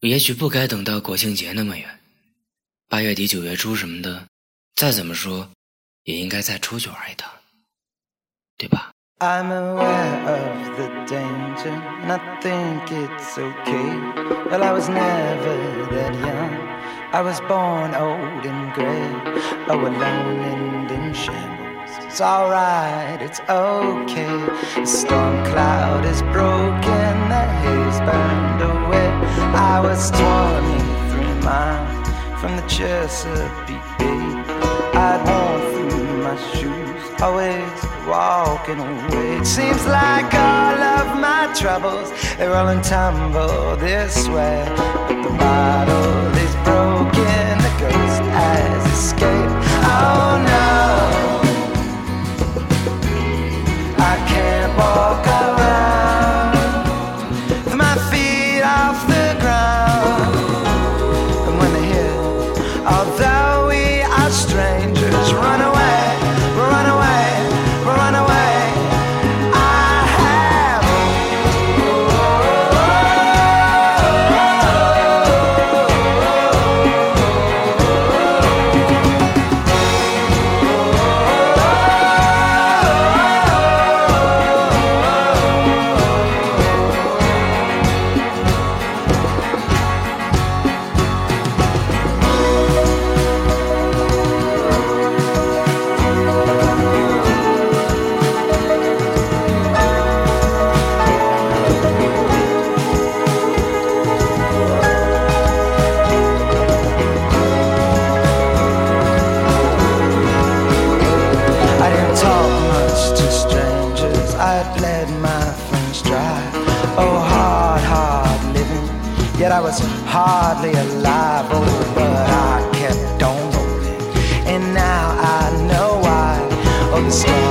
也许不该等到国庆节那么远，八月底九月初什么的，再怎么说，也应该再出去玩一趟，对吧？I'm aware of the danger, and I think it's okay. Well, I was never that young. I was born old and gray, oh, alone and in shambles. It's alright, it's okay. The storm cloud is broken, the haze burned away. I was 23 miles from the Chesapeake Bay. I'd worn through my shoes, always walking away. It seems like all of my troubles they roll and tumble this way, bled my friends dry. Oh, hard, hard living. Yet I was hardly alive. Oh, but I kept on rolling. And now I know why. Oh, the storm